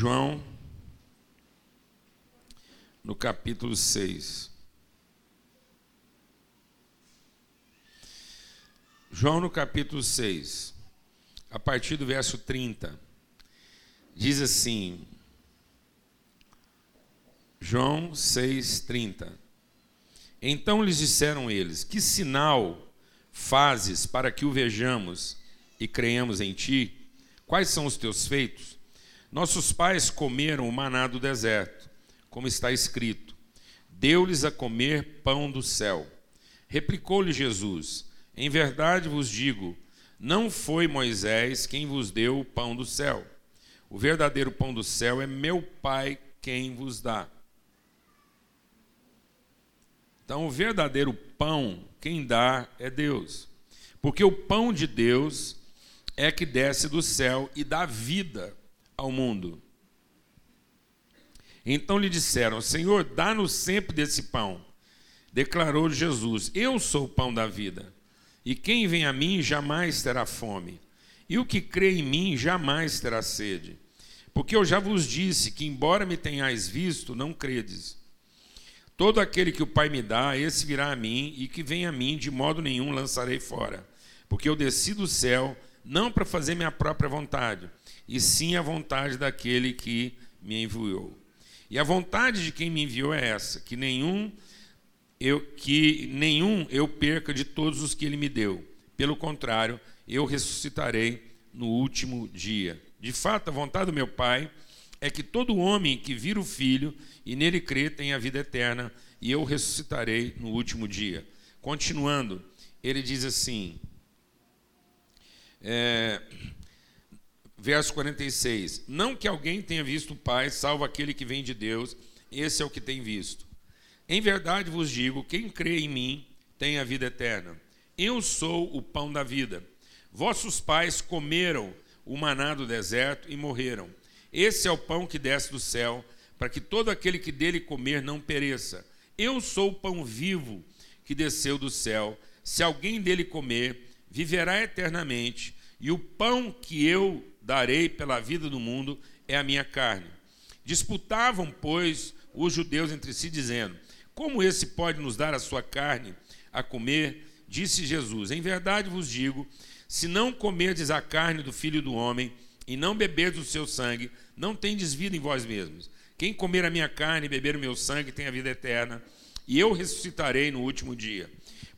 João, no capítulo 6. João, no capítulo 6, a partir do verso 30, diz assim: João 6,30. Então lhes disseram eles: Que sinal fazes para que o vejamos e creiamos em ti? Quais são os teus feitos? Nossos pais comeram o maná do deserto, como está escrito: Deu-lhes a comer pão do céu. Replicou-lhe Jesus: Em verdade vos digo, não foi Moisés quem vos deu o pão do céu. O verdadeiro pão do céu é meu Pai quem vos dá. Então, o verdadeiro pão, quem dá é Deus. Porque o pão de Deus é que desce do céu e dá vida ao mundo. Então lhe disseram: Senhor, dá-nos sempre desse pão. Declarou Jesus: Eu sou o pão da vida. E quem vem a mim jamais terá fome. E o que crê em mim jamais terá sede. Porque eu já vos disse que, embora me tenhais visto, não credes. Todo aquele que o Pai me dá, esse virá a mim, e que vem a mim, de modo nenhum lançarei fora. Porque eu desci do céu, não para fazer minha própria vontade, e sim a vontade daquele que me enviou. E a vontade de quem me enviou é essa, que nenhum eu, que nenhum eu perca de todos os que ele me deu. Pelo contrário, eu ressuscitarei no último dia. De fato, a vontade do meu Pai é que todo homem que vira o Filho e nele crê tenha vida eterna, e eu ressuscitarei no último dia. Continuando, ele diz assim, é, verso 46: Não que alguém tenha visto o Pai, salvo aquele que vem de Deus, esse é o que tem visto. Em verdade vos digo: quem crê em mim tem a vida eterna. Eu sou o pão da vida. Vossos pais comeram o maná do deserto e morreram. Esse é o pão que desce do céu, para que todo aquele que dele comer não pereça. Eu sou o pão vivo que desceu do céu. Se alguém dele comer, viverá eternamente, e o pão que eu darei pela vida do mundo é a minha carne. Disputavam, pois, os judeus entre si, dizendo: Como esse pode nos dar a sua carne a comer? Disse Jesus: Em verdade vos digo, se não comerdes a carne do filho do homem e não beberdes o seu sangue, não tendes vida em vós mesmos. Quem comer a minha carne e beber o meu sangue tem a vida eterna, e eu ressuscitarei no último dia.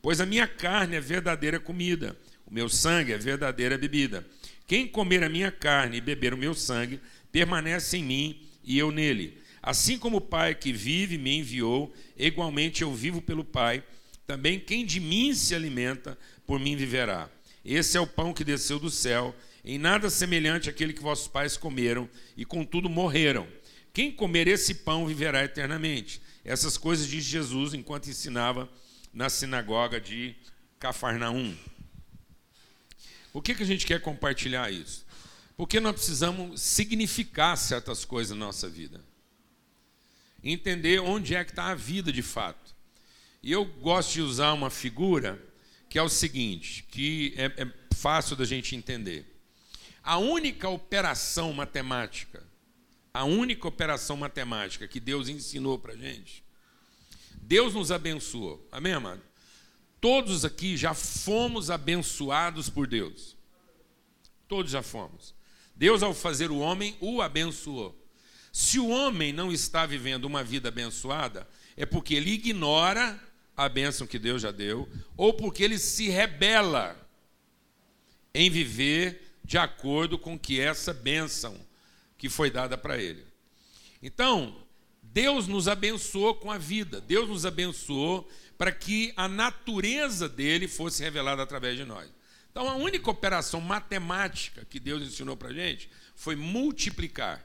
Pois a minha carne é verdadeira comida, o meu sangue é verdadeira bebida. Quem comer a minha carne e beber o meu sangue, permanece em mim e eu nele. Assim como o Pai que vive me enviou, igualmente eu vivo pelo Pai, também quem de mim se alimenta, por mim viverá. Esse é o pão que desceu do céu em nada semelhante àquele que vossos pais comeram e contudo morreram. Quem comer esse pão viverá eternamente. Essas coisas diz Jesus enquanto ensinava na sinagoga de Cafarnaum. Por que, que a gente quer compartilhar isso? Porque nós precisamos significar certas coisas na nossa vida. Entender onde é que está a vida de fato. E eu gosto de usar uma figura que é o seguinte, que é, é fácil da gente entender. A única operação matemática, a única operação matemática que Deus ensinou para a gente, Deus nos abençoou. Amém, amado? Todos aqui já fomos abençoados por Deus. Todos já fomos. Deus, ao fazer o homem, o abençoou. Se o homem não está vivendo uma vida abençoada, é porque ele ignora a bênção que Deus já deu, ou porque ele se rebela em viver de acordo com que essa bênção que foi dada para ele. Então, Deus nos abençoou com a vida, Deus nos abençoou para que a natureza dele fosse revelada através de nós. Então, a única operação matemática que Deus ensinou para a gente foi multiplicar.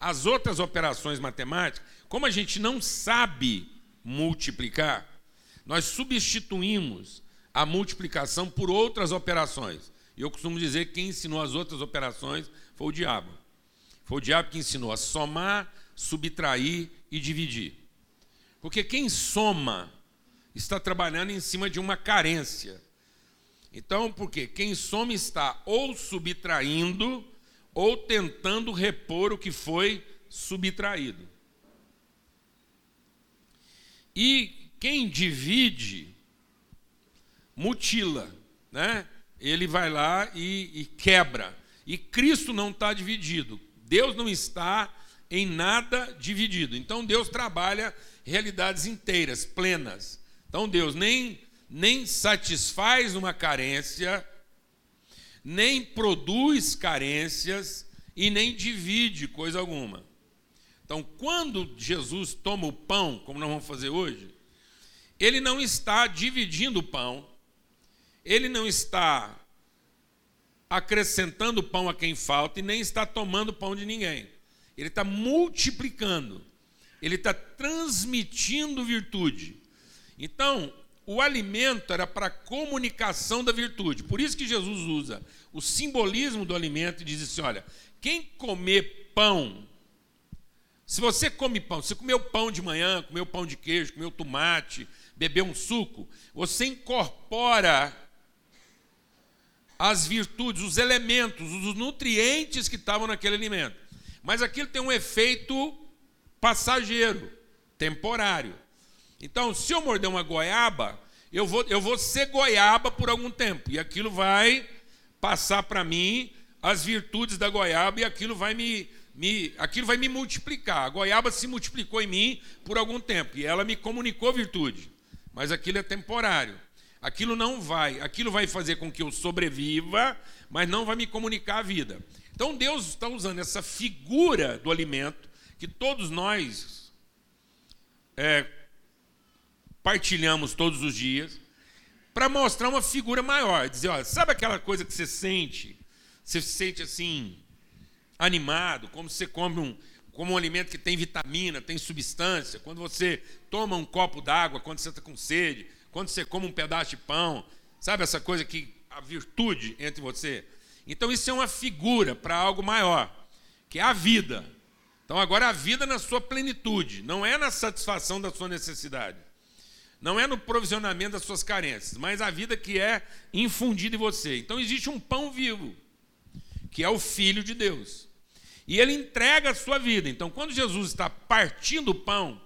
As outras operações matemáticas, como a gente não sabe multiplicar, nós substituímos a multiplicação por outras operações. E eu costumo dizer que quem ensinou as outras operações foi o diabo. Foi o diabo que ensinou a somar, subtrair e dividir. Porque quem soma está trabalhando em cima de uma carência. Então, porque quem some está ou subtraindo ou tentando repor o que foi subtraído. E quem divide, mutila, né? Ele vai lá e, e quebra. E Cristo não está dividido. Deus não está em nada dividido. Então Deus trabalha realidades inteiras, plenas. Então Deus nem, nem satisfaz uma carência, nem produz carências e nem divide coisa alguma. Então, quando Jesus toma o pão, como nós vamos fazer hoje, ele não está dividindo o pão, ele não está acrescentando pão a quem falta e nem está tomando pão de ninguém. Ele está multiplicando, ele está transmitindo virtude. Então, o alimento era para a comunicação da virtude. Por isso que Jesus usa o simbolismo do alimento e diz assim: olha, quem comer pão, se você come pão, você comeu pão de manhã, comeu pão de queijo, comeu tomate, bebeu um suco, você incorpora as virtudes, os elementos, os nutrientes que estavam naquele alimento. Mas aquilo tem um efeito passageiro, temporário. Então, se eu morder uma goiaba, eu vou, eu vou ser goiaba por algum tempo, e aquilo vai passar para mim as virtudes da goiaba, e aquilo vai me, me, aquilo vai me multiplicar. A goiaba se multiplicou em mim por algum tempo, e ela me comunicou virtude, mas aquilo é temporário. Aquilo não vai, aquilo vai fazer com que eu sobreviva, mas não vai me comunicar a vida. Então Deus está usando essa figura do alimento que todos nós é, partilhamos todos os dias, para mostrar uma figura maior. Dizer, olha, sabe aquela coisa que você sente? Você se sente assim, animado, como você come um, como um alimento que tem vitamina, tem substância. Quando você toma um copo d'água, quando você está com sede, quando você come um pedaço de pão, sabe essa coisa que a virtude entre você? Então isso é uma figura para algo maior, que é a vida. Então agora a vida na sua plenitude, não é na satisfação da sua necessidade. Não é no provisionamento das suas carências, mas a vida que é infundida em você. Então existe um pão vivo, que é o Filho de Deus. E ele entrega a sua vida. Então, quando Jesus está partindo o pão,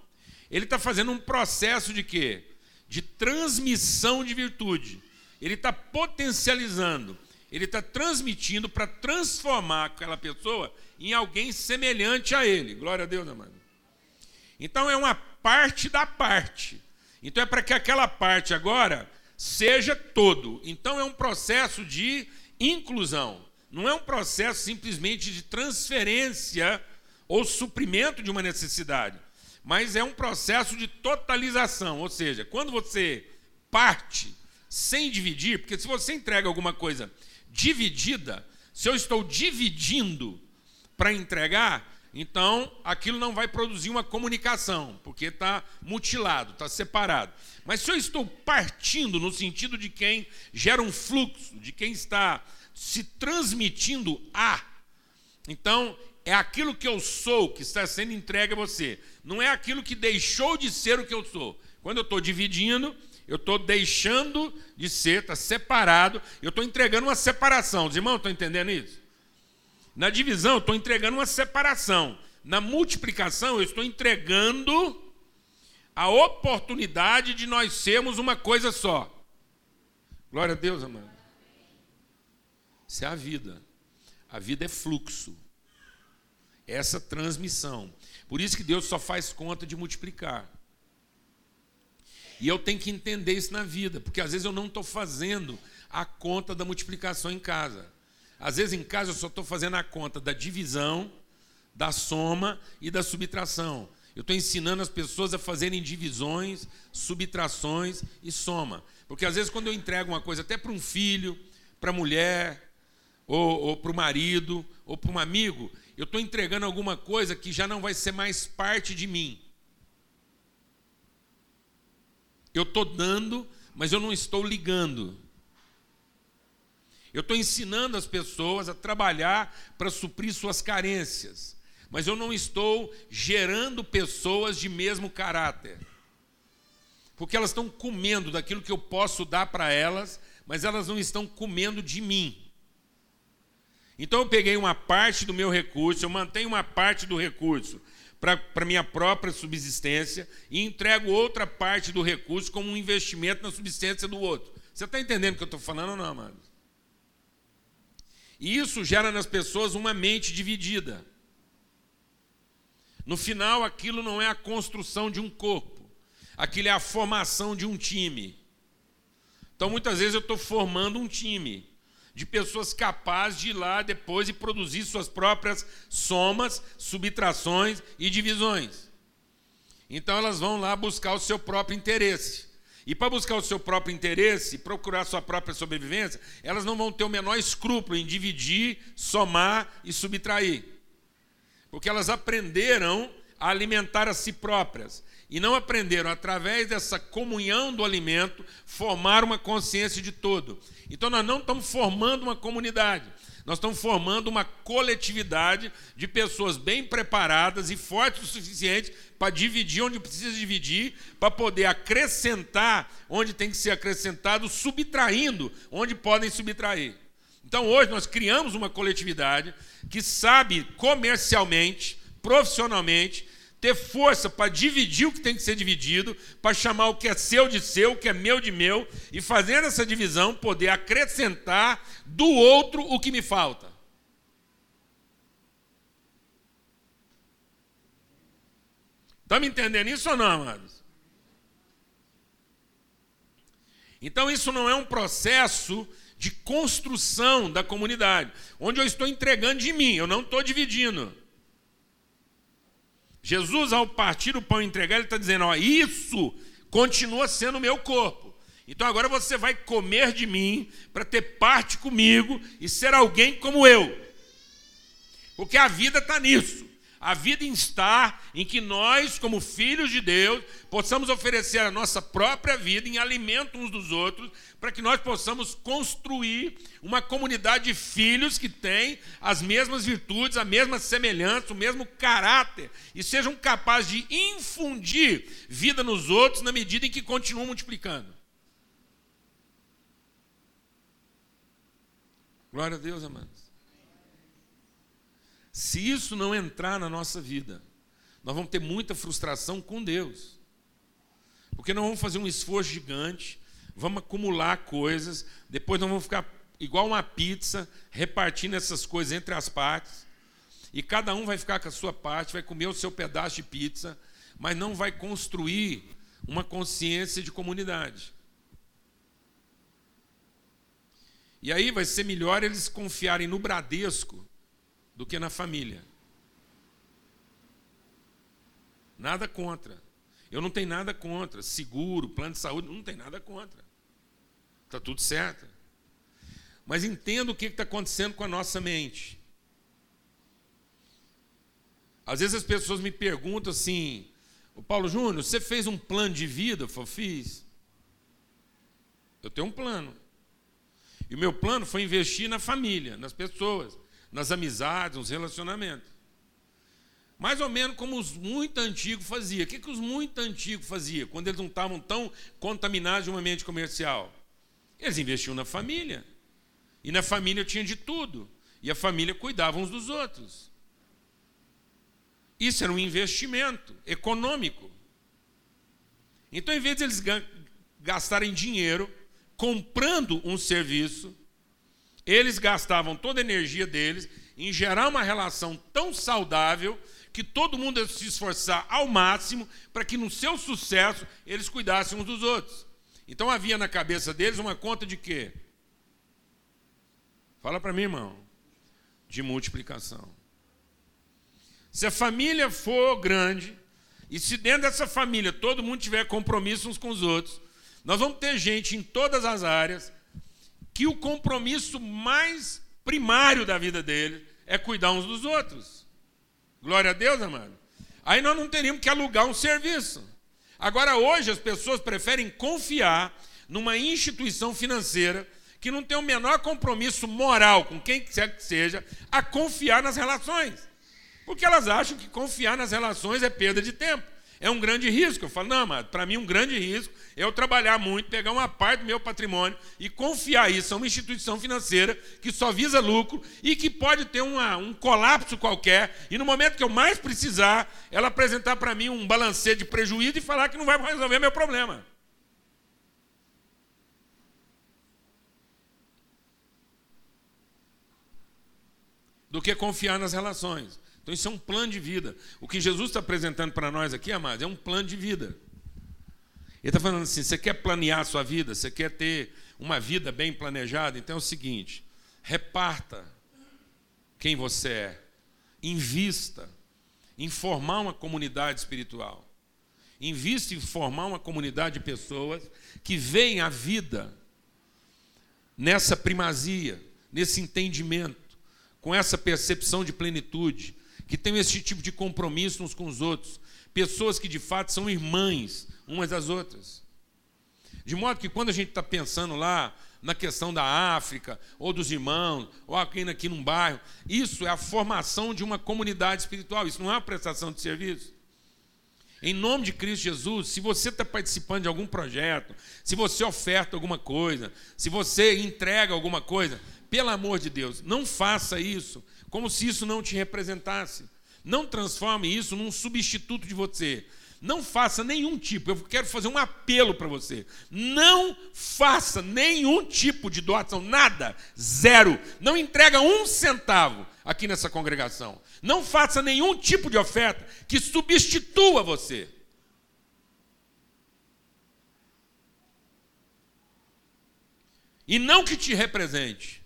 ele está fazendo um processo de quê? de transmissão de virtude. Ele está potencializando, ele está transmitindo para transformar aquela pessoa em alguém semelhante a ele. Glória a Deus, amado. Então é uma parte da parte. Então é para que aquela parte agora seja todo. Então é um processo de inclusão. Não é um processo simplesmente de transferência ou suprimento de uma necessidade mas é um processo de totalização, ou seja, quando você parte sem dividir, porque se você entrega alguma coisa dividida, se eu estou dividindo para entregar, então aquilo não vai produzir uma comunicação, porque está mutilado, está separado. Mas se eu estou partindo no sentido de quem gera um fluxo, de quem está se transmitindo a, então é aquilo que eu sou que está sendo entregue a você. Não é aquilo que deixou de ser o que eu sou. Quando eu estou dividindo, eu estou deixando de ser, está separado, eu estou entregando uma separação. Os irmãos estão entendendo isso? Na divisão, eu estou entregando uma separação. Na multiplicação, eu estou entregando a oportunidade de nós sermos uma coisa só. Glória a Deus, amado. Isso é a vida. A vida é fluxo essa transmissão. Por isso que Deus só faz conta de multiplicar. E eu tenho que entender isso na vida, porque às vezes eu não estou fazendo a conta da multiplicação em casa. Às vezes em casa eu só estou fazendo a conta da divisão, da soma e da subtração. Eu estou ensinando as pessoas a fazerem divisões, subtrações e soma. Porque às vezes quando eu entrego uma coisa até para um filho, para a mulher, ou, ou para o marido, ou para um amigo, eu estou entregando alguma coisa que já não vai ser mais parte de mim. Eu estou dando, mas eu não estou ligando. Eu estou ensinando as pessoas a trabalhar para suprir suas carências, mas eu não estou gerando pessoas de mesmo caráter. Porque elas estão comendo daquilo que eu posso dar para elas, mas elas não estão comendo de mim. Então eu peguei uma parte do meu recurso, eu mantenho uma parte do recurso para minha própria subsistência e entrego outra parte do recurso como um investimento na subsistência do outro. Você está entendendo o que eu estou falando ou não, amados? E isso gera nas pessoas uma mente dividida. No final, aquilo não é a construção de um corpo, aquilo é a formação de um time. Então, muitas vezes, eu estou formando um time de pessoas capazes de ir lá depois e produzir suas próprias somas, subtrações e divisões. Então, elas vão lá buscar o seu próprio interesse. E para buscar o seu próprio interesse, procurar sua própria sobrevivência, elas não vão ter o menor escrúpulo em dividir, somar e subtrair. Porque elas aprenderam a alimentar a si próprias e não aprenderam, através dessa comunhão do alimento, formar uma consciência de todo. Então nós não estamos formando uma comunidade, nós estamos formando uma coletividade de pessoas bem preparadas e fortes o suficiente para dividir onde precisa dividir, para poder acrescentar onde tem que ser acrescentado, subtraindo onde podem subtrair. Então hoje nós criamos uma coletividade que sabe comercialmente, profissionalmente, ter força para dividir o que tem que ser dividido, para chamar o que é seu de seu, o que é meu de meu, e fazendo essa divisão, poder acrescentar do outro o que me falta. Está me entendendo isso ou não, amados? Então, isso não é um processo de construção da comunidade, onde eu estou entregando de mim, eu não estou dividindo. Jesus, ao partir o pão e entregar, ele está dizendo: ó, isso continua sendo o meu corpo. Então agora você vai comer de mim para ter parte comigo e ser alguém como eu. Porque a vida está nisso. A vida está em que nós, como filhos de Deus, possamos oferecer a nossa própria vida em alimento uns dos outros, para que nós possamos construir uma comunidade de filhos que tem as mesmas virtudes, a mesma semelhança, o mesmo caráter, e sejam capazes de infundir vida nos outros na medida em que continuam multiplicando. Glória a Deus, amados. Se isso não entrar na nossa vida, nós vamos ter muita frustração com Deus. Porque nós vamos fazer um esforço gigante, vamos acumular coisas, depois nós vamos ficar igual uma pizza, repartindo essas coisas entre as partes, e cada um vai ficar com a sua parte, vai comer o seu pedaço de pizza, mas não vai construir uma consciência de comunidade. E aí vai ser melhor eles confiarem no Bradesco do que na família. Nada contra. Eu não tenho nada contra. Seguro, plano de saúde, não tem nada contra. Está tudo certo. Mas entenda o que está acontecendo com a nossa mente. Às vezes as pessoas me perguntam assim: o Paulo Júnior, você fez um plano de vida? Eu falo, fiz. Eu tenho um plano. E o meu plano foi investir na família, nas pessoas nas amizades, nos relacionamentos. Mais ou menos como os muito antigos faziam. O que, que os muito antigos faziam quando eles não estavam tão contaminados de uma mente comercial? Eles investiam na família. E na família tinha de tudo. E a família cuidava uns dos outros. Isso era um investimento econômico. Então, em vez de eles gastarem dinheiro comprando um serviço, eles gastavam toda a energia deles em gerar uma relação tão saudável que todo mundo ia se esforçar ao máximo para que no seu sucesso eles cuidassem uns dos outros. Então havia na cabeça deles uma conta de quê? Fala para mim, irmão. De multiplicação. Se a família for grande, e se dentro dessa família todo mundo tiver compromisso uns com os outros, nós vamos ter gente em todas as áreas que o compromisso mais primário da vida dele é cuidar uns dos outros. Glória a Deus, amado. Aí nós não teríamos que alugar um serviço. Agora, hoje, as pessoas preferem confiar numa instituição financeira que não tem o menor compromisso moral com quem quer que seja, a confiar nas relações. Porque elas acham que confiar nas relações é perda de tempo. É um grande risco. Eu falo, não, mas para mim um grande risco é eu trabalhar muito, pegar uma parte do meu patrimônio e confiar isso a uma instituição financeira que só visa lucro e que pode ter uma, um colapso qualquer e no momento que eu mais precisar, ela apresentar para mim um balanceio de prejuízo e falar que não vai resolver meu problema. Do que confiar nas relações. Então isso é um plano de vida. O que Jesus está apresentando para nós aqui, amados, é um plano de vida. Ele está falando assim: você quer planear a sua vida, você quer ter uma vida bem planejada, então é o seguinte: reparta quem você é, invista em formar uma comunidade espiritual, invista em formar uma comunidade de pessoas que veem a vida nessa primazia, nesse entendimento, com essa percepção de plenitude, que tenham esse tipo de compromisso uns com os outros, pessoas que de fato são irmãs umas das outras. De modo que quando a gente está pensando lá na questão da África, ou dos irmãos, ou aqui, aqui num bairro, isso é a formação de uma comunidade espiritual, isso não é uma prestação de serviço. Em nome de Cristo Jesus, se você está participando de algum projeto, se você oferta alguma coisa, se você entrega alguma coisa, pelo amor de Deus, não faça isso como se isso não te representasse. Não transforme isso num substituto de você. Não faça nenhum tipo, eu quero fazer um apelo para você. Não faça nenhum tipo de doação, nada, zero. Não entrega um centavo aqui nessa congregação. Não faça nenhum tipo de oferta que substitua você. E não que te represente.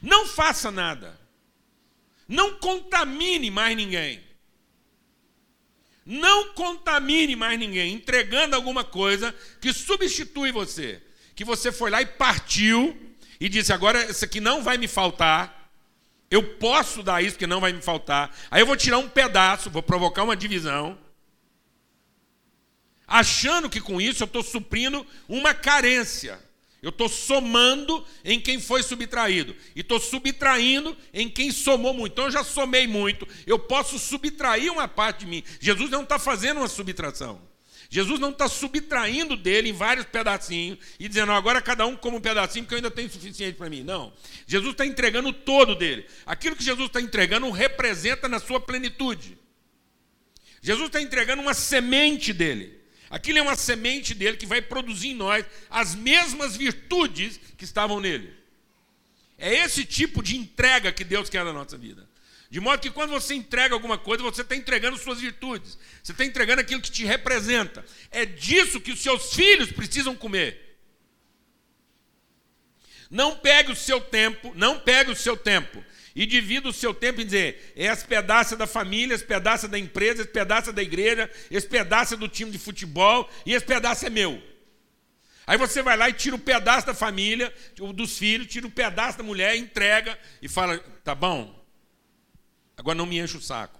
Não faça nada. Não contamine mais ninguém. Não contamine mais ninguém entregando alguma coisa que substitui você. Que você foi lá e partiu e disse: agora isso aqui não vai me faltar. Eu posso dar isso que não vai me faltar. Aí eu vou tirar um pedaço, vou provocar uma divisão. Achando que com isso eu estou suprindo uma carência. Eu estou somando em quem foi subtraído. E estou subtraindo em quem somou muito. Então eu já somei muito. Eu posso subtrair uma parte de mim. Jesus não está fazendo uma subtração. Jesus não está subtraindo dele em vários pedacinhos e dizendo, agora cada um come um pedacinho porque eu ainda tenho suficiente para mim. Não. Jesus está entregando todo dele. Aquilo que Jesus está entregando representa na sua plenitude. Jesus está entregando uma semente dele. Aquilo é uma semente dele que vai produzir em nós as mesmas virtudes que estavam nele. É esse tipo de entrega que Deus quer na nossa vida. De modo que quando você entrega alguma coisa, você está entregando suas virtudes. Você está entregando aquilo que te representa. É disso que os seus filhos precisam comer. Não pegue o seu tempo, não pegue o seu tempo e divida o seu tempo em dizer: esse pedaço da família, esse pedaço da empresa, esse pedaço da igreja, esse pedaço do time de futebol e esse pedaço é meu. Aí você vai lá e tira o um pedaço da família, dos filhos, tira o um pedaço da mulher, entrega e fala: tá bom, agora não me enche o saco.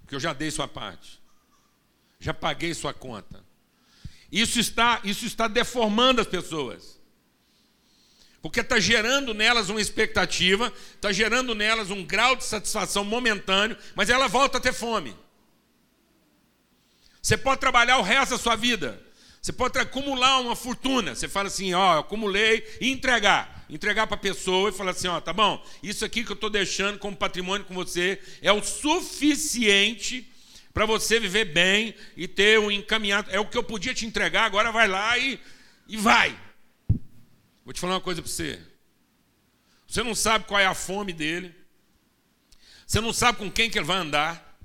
Porque eu já dei sua parte, já paguei sua conta. Isso está, isso está deformando as pessoas. Porque está gerando nelas uma expectativa, está gerando nelas um grau de satisfação momentâneo, mas ela volta a ter fome. Você pode trabalhar o resto da sua vida. Você pode acumular uma fortuna. Você fala assim, ó, acumulei e entregar. Entregar para a pessoa e falar assim, ó, tá bom, isso aqui que eu estou deixando como patrimônio com você é o suficiente para você viver bem e ter um encaminhado. É o que eu podia te entregar, agora vai lá e, e vai. Vou te falar uma coisa para você. Você não sabe qual é a fome dele. Você não sabe com quem que ele vai andar.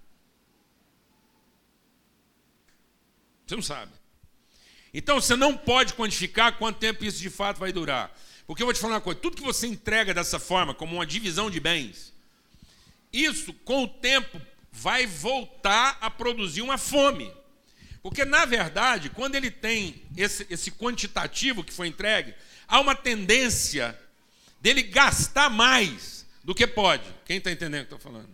Você não sabe. Então você não pode quantificar quanto tempo isso de fato vai durar. Porque eu vou te falar uma coisa: tudo que você entrega dessa forma, como uma divisão de bens, isso com o tempo vai voltar a produzir uma fome. Porque, na verdade, quando ele tem esse, esse quantitativo que foi entregue, há uma tendência dele gastar mais do que pode. Quem está entendendo o que estou falando?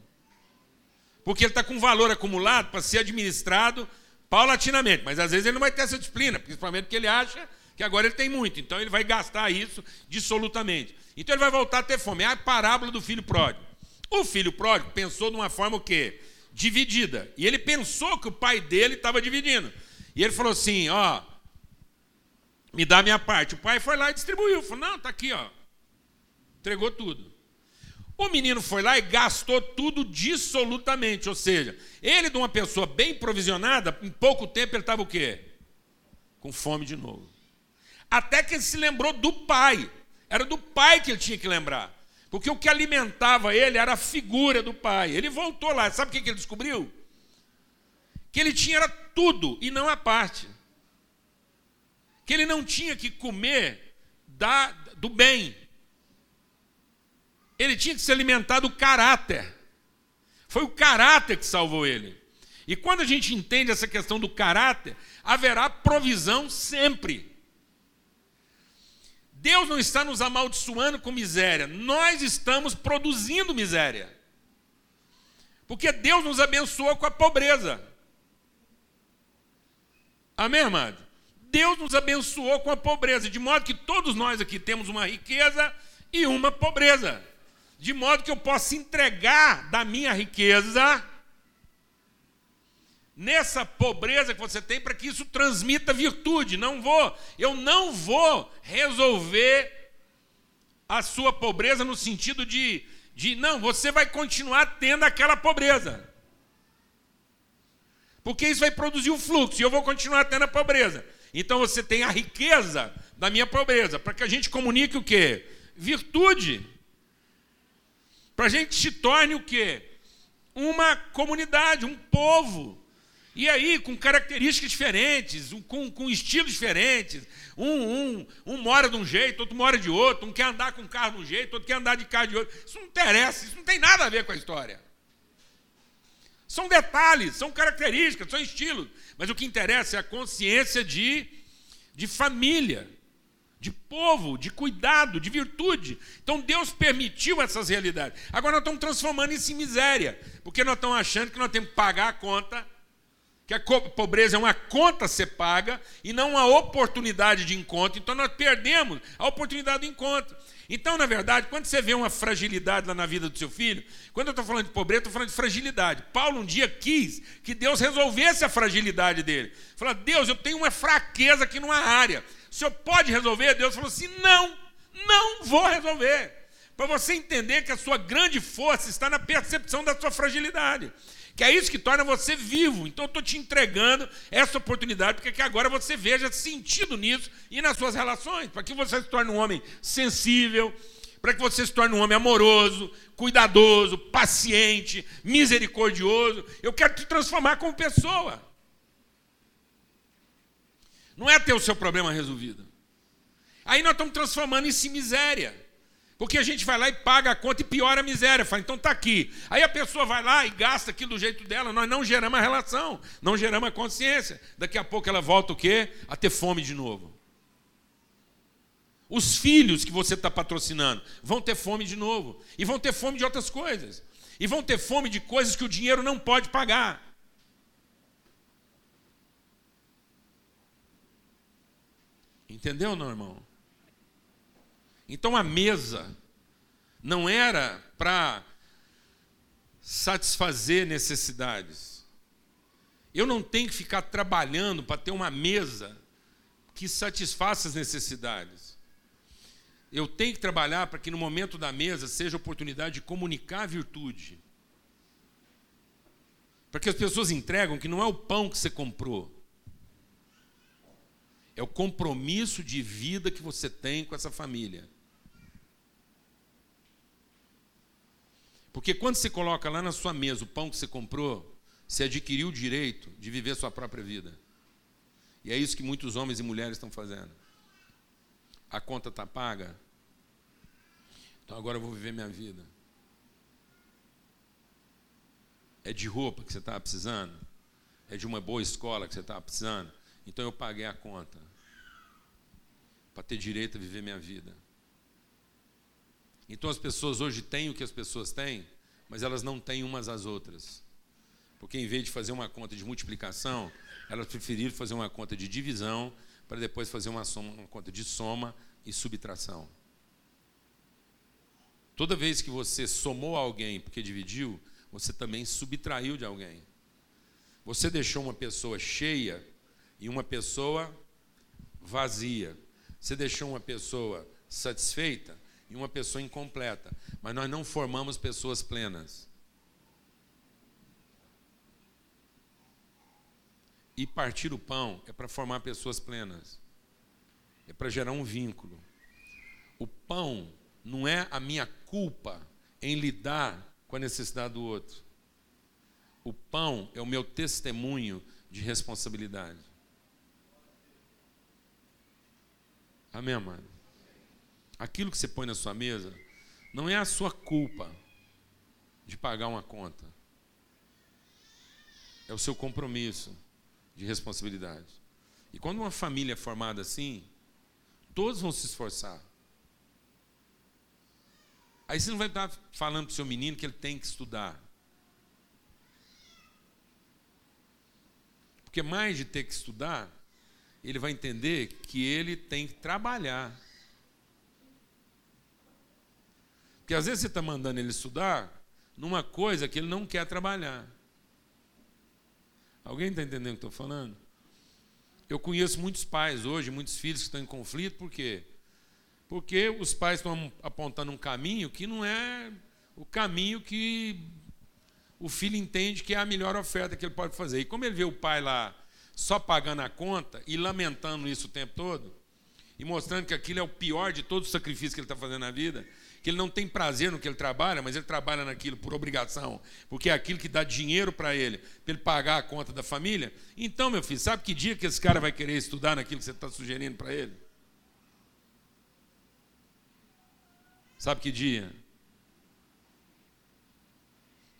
Porque ele está com valor acumulado para ser administrado paulatinamente, mas às vezes ele não vai ter essa disciplina, principalmente porque ele acha que agora ele tem muito, então ele vai gastar isso dissolutamente. Então ele vai voltar a ter fome. É a parábola do filho pródigo. O filho pródigo pensou de uma forma o quê? Dividida. E ele pensou que o pai dele estava dividindo. E ele falou assim: ó, me dá a minha parte. O pai foi lá e distribuiu. Falou: não, tá aqui, ó. Entregou tudo. O menino foi lá e gastou tudo dissolutamente. Ou seja, ele de uma pessoa bem provisionada, em pouco tempo ele estava o quê? Com fome de novo. Até que ele se lembrou do pai. Era do pai que ele tinha que lembrar. Porque o que alimentava ele era a figura do pai. Ele voltou lá, sabe o que ele descobriu? Que ele tinha era tudo e não a parte. Que ele não tinha que comer da, do bem. Ele tinha que se alimentar do caráter. Foi o caráter que salvou ele. E quando a gente entende essa questão do caráter, haverá provisão sempre. Deus não está nos amaldiçoando com miséria, nós estamos produzindo miséria. Porque Deus nos abençoou com a pobreza. Amém, amado? Deus nos abençoou com a pobreza, de modo que todos nós aqui temos uma riqueza e uma pobreza. De modo que eu possa entregar da minha riqueza nessa pobreza que você tem para que isso transmita virtude. Não vou, eu não vou resolver a sua pobreza no sentido de, de não, você vai continuar tendo aquela pobreza. Porque isso vai produzir o fluxo e eu vou continuar tendo a pobreza. Então você tem a riqueza da minha pobreza, para que a gente comunique o quê? Virtude. Para a gente se torne o quê? Uma comunidade, um povo e aí, com características diferentes, com, com estilos diferentes. Um, um, um mora de um jeito, outro mora de outro. Um quer andar com carro de um jeito, outro quer andar de carro de outro. Isso não interessa, isso não tem nada a ver com a história. São detalhes, são características, são estilos. Mas o que interessa é a consciência de, de família, de povo, de cuidado, de virtude. Então Deus permitiu essas realidades. Agora nós estamos transformando isso em miséria, porque nós estamos achando que nós temos que pagar a conta que a pobreza é uma conta a ser paga e não uma oportunidade de encontro. Então nós perdemos a oportunidade do encontro. Então, na verdade, quando você vê uma fragilidade lá na vida do seu filho, quando eu estou falando de pobreza, estou falando de fragilidade. Paulo um dia quis que Deus resolvesse a fragilidade dele. Falou, Deus, eu tenho uma fraqueza aqui numa área. O senhor pode resolver? Deus falou assim: não, não vou resolver. Para você entender que a sua grande força está na percepção da sua fragilidade que é isso que torna você vivo. Então eu estou te entregando essa oportunidade, porque que agora você veja sentido nisso e nas suas relações, para que você se torne um homem sensível, para que você se torne um homem amoroso, cuidadoso, paciente, misericordioso. Eu quero te transformar como pessoa. Não é ter o seu problema resolvido. Aí nós estamos transformando isso em miséria. Porque a gente vai lá e paga a conta e piora a miséria. Fala, então está aqui. Aí a pessoa vai lá e gasta aquilo do jeito dela. Nós não geramos a relação, não geramos a consciência. Daqui a pouco ela volta o quê? A ter fome de novo. Os filhos que você está patrocinando vão ter fome de novo. E vão ter fome de outras coisas. E vão ter fome de coisas que o dinheiro não pode pagar. Entendeu, não, irmão? Então a mesa não era para satisfazer necessidades. Eu não tenho que ficar trabalhando para ter uma mesa que satisfaça as necessidades. Eu tenho que trabalhar para que no momento da mesa seja oportunidade de comunicar a virtude. Para que as pessoas entregam que não é o pão que você comprou, é o compromisso de vida que você tem com essa família. Porque quando você coloca lá na sua mesa o pão que você comprou, você adquiriu o direito de viver sua própria vida. E é isso que muitos homens e mulheres estão fazendo. A conta está paga, então agora eu vou viver minha vida. É de roupa que você estava precisando? É de uma boa escola que você estava precisando? Então eu paguei a conta para ter direito a viver minha vida. Então as pessoas hoje têm o que as pessoas têm, mas elas não têm umas às outras. Porque em vez de fazer uma conta de multiplicação, elas preferiram fazer uma conta de divisão para depois fazer uma, soma, uma conta de soma e subtração. Toda vez que você somou alguém porque dividiu, você também subtraiu de alguém. Você deixou uma pessoa cheia e uma pessoa vazia. Você deixou uma pessoa satisfeita e uma pessoa incompleta. Mas nós não formamos pessoas plenas. E partir o pão é para formar pessoas plenas. É para gerar um vínculo. O pão não é a minha culpa em lidar com a necessidade do outro. O pão é o meu testemunho de responsabilidade. Amém, amado? Aquilo que você põe na sua mesa não é a sua culpa de pagar uma conta. É o seu compromisso de responsabilidade. E quando uma família é formada assim, todos vão se esforçar. Aí você não vai estar falando para o seu menino que ele tem que estudar. Porque mais de ter que estudar, ele vai entender que ele tem que trabalhar. Porque às vezes você está mandando ele estudar numa coisa que ele não quer trabalhar. Alguém está entendendo o que estou falando? Eu conheço muitos pais hoje, muitos filhos que estão em conflito, por quê? Porque os pais estão apontando um caminho que não é o caminho que o filho entende que é a melhor oferta que ele pode fazer. E como ele vê o pai lá só pagando a conta e lamentando isso o tempo todo, e mostrando que aquilo é o pior de todo o sacrifício que ele está fazendo na vida, que ele não tem prazer no que ele trabalha, mas ele trabalha naquilo por obrigação, porque é aquilo que dá dinheiro para ele, para ele pagar a conta da família. Então, meu filho, sabe que dia que esse cara vai querer estudar naquilo que você está sugerindo para ele? Sabe que dia?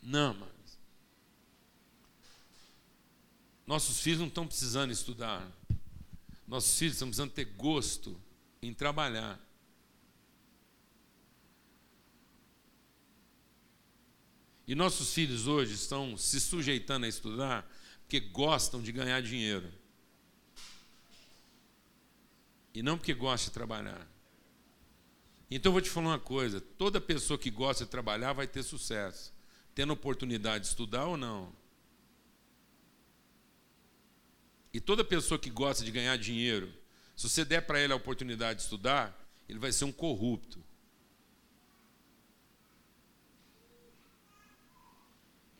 Não, mas nossos filhos não estão precisando estudar. Nossos filhos estão precisando ter gosto em trabalhar. E nossos filhos hoje estão se sujeitando a estudar porque gostam de ganhar dinheiro. E não porque gostam de trabalhar. Então eu vou te falar uma coisa: toda pessoa que gosta de trabalhar vai ter sucesso, tendo oportunidade de estudar ou não. E toda pessoa que gosta de ganhar dinheiro, se você der para ele a oportunidade de estudar, ele vai ser um corrupto.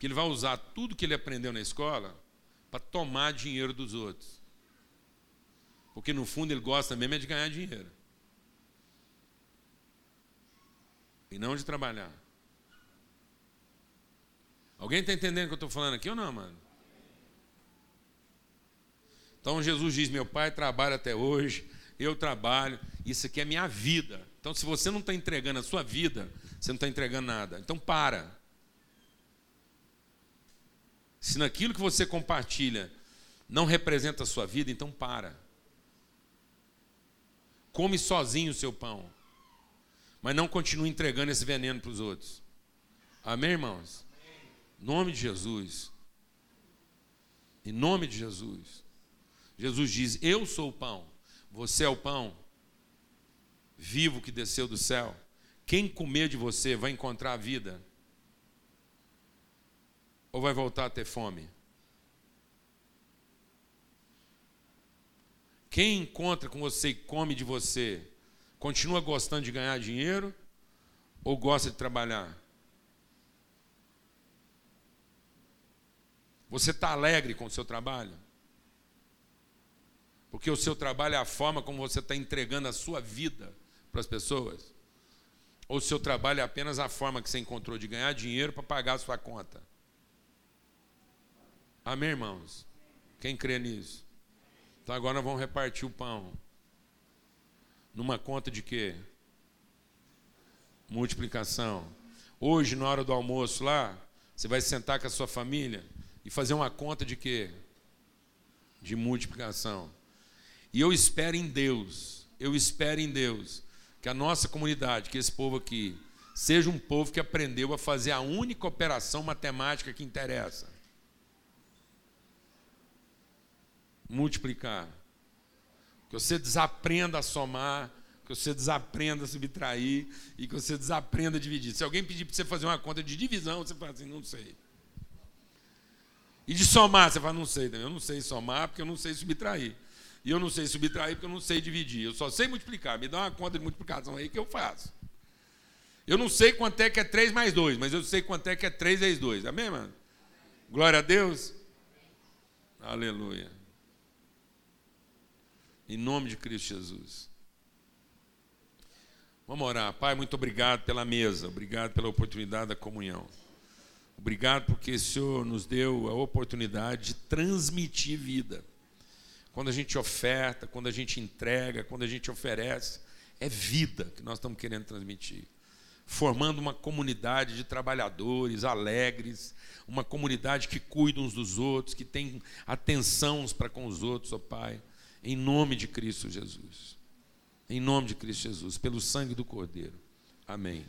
Que ele vai usar tudo que ele aprendeu na escola para tomar dinheiro dos outros. Porque no fundo ele gosta mesmo é de ganhar dinheiro. E não de trabalhar. Alguém está entendendo o que eu estou falando aqui ou não, mano? Então Jesus diz: Meu pai trabalha até hoje, eu trabalho, isso aqui é minha vida. Então, se você não está entregando a sua vida, você não está entregando nada. Então, para. Se naquilo que você compartilha não representa a sua vida, então para. Come sozinho o seu pão. Mas não continue entregando esse veneno para os outros. Amém, irmãos? Em nome de Jesus. Em nome de Jesus. Jesus diz: Eu sou o pão. Você é o pão vivo que desceu do céu. Quem comer de você vai encontrar a vida ou vai voltar a ter fome? Quem encontra com você e come de você, continua gostando de ganhar dinheiro ou gosta de trabalhar? Você está alegre com o seu trabalho? Porque o seu trabalho é a forma como você está entregando a sua vida para as pessoas? Ou o seu trabalho é apenas a forma que você encontrou de ganhar dinheiro para pagar a sua conta? Amém, irmãos? Quem crê nisso? Então agora vamos repartir o pão. Numa conta de quê? Multiplicação. Hoje, na hora do almoço lá, você vai sentar com a sua família e fazer uma conta de quê? De multiplicação. E eu espero em Deus, eu espero em Deus, que a nossa comunidade, que esse povo aqui, seja um povo que aprendeu a fazer a única operação matemática que interessa. Multiplicar. Que você desaprenda a somar, que você desaprenda a subtrair e que você desaprenda a dividir. Se alguém pedir para você fazer uma conta de divisão, você fala assim, não sei. E de somar, você fala, não sei. Eu não sei somar porque eu não sei subtrair. E eu não sei subtrair porque eu não sei dividir. Eu só sei multiplicar. Me dá uma conta de multiplicação aí que eu faço. Eu não sei quanto é que é 3 mais 2, mas eu sei quanto é que é 3 vezes 2. Amém, mano? Glória a Deus. Aleluia. Em nome de Cristo Jesus. Vamos orar. Pai, muito obrigado pela mesa, obrigado pela oportunidade da comunhão. Obrigado porque o Senhor nos deu a oportunidade de transmitir vida. Quando a gente oferta, quando a gente entrega, quando a gente oferece, é vida que nós estamos querendo transmitir. Formando uma comunidade de trabalhadores alegres, uma comunidade que cuida uns dos outros, que tem atenção uns para com os outros, ó Pai, em nome de Cristo Jesus. Em nome de Cristo Jesus, pelo sangue do Cordeiro. Amém.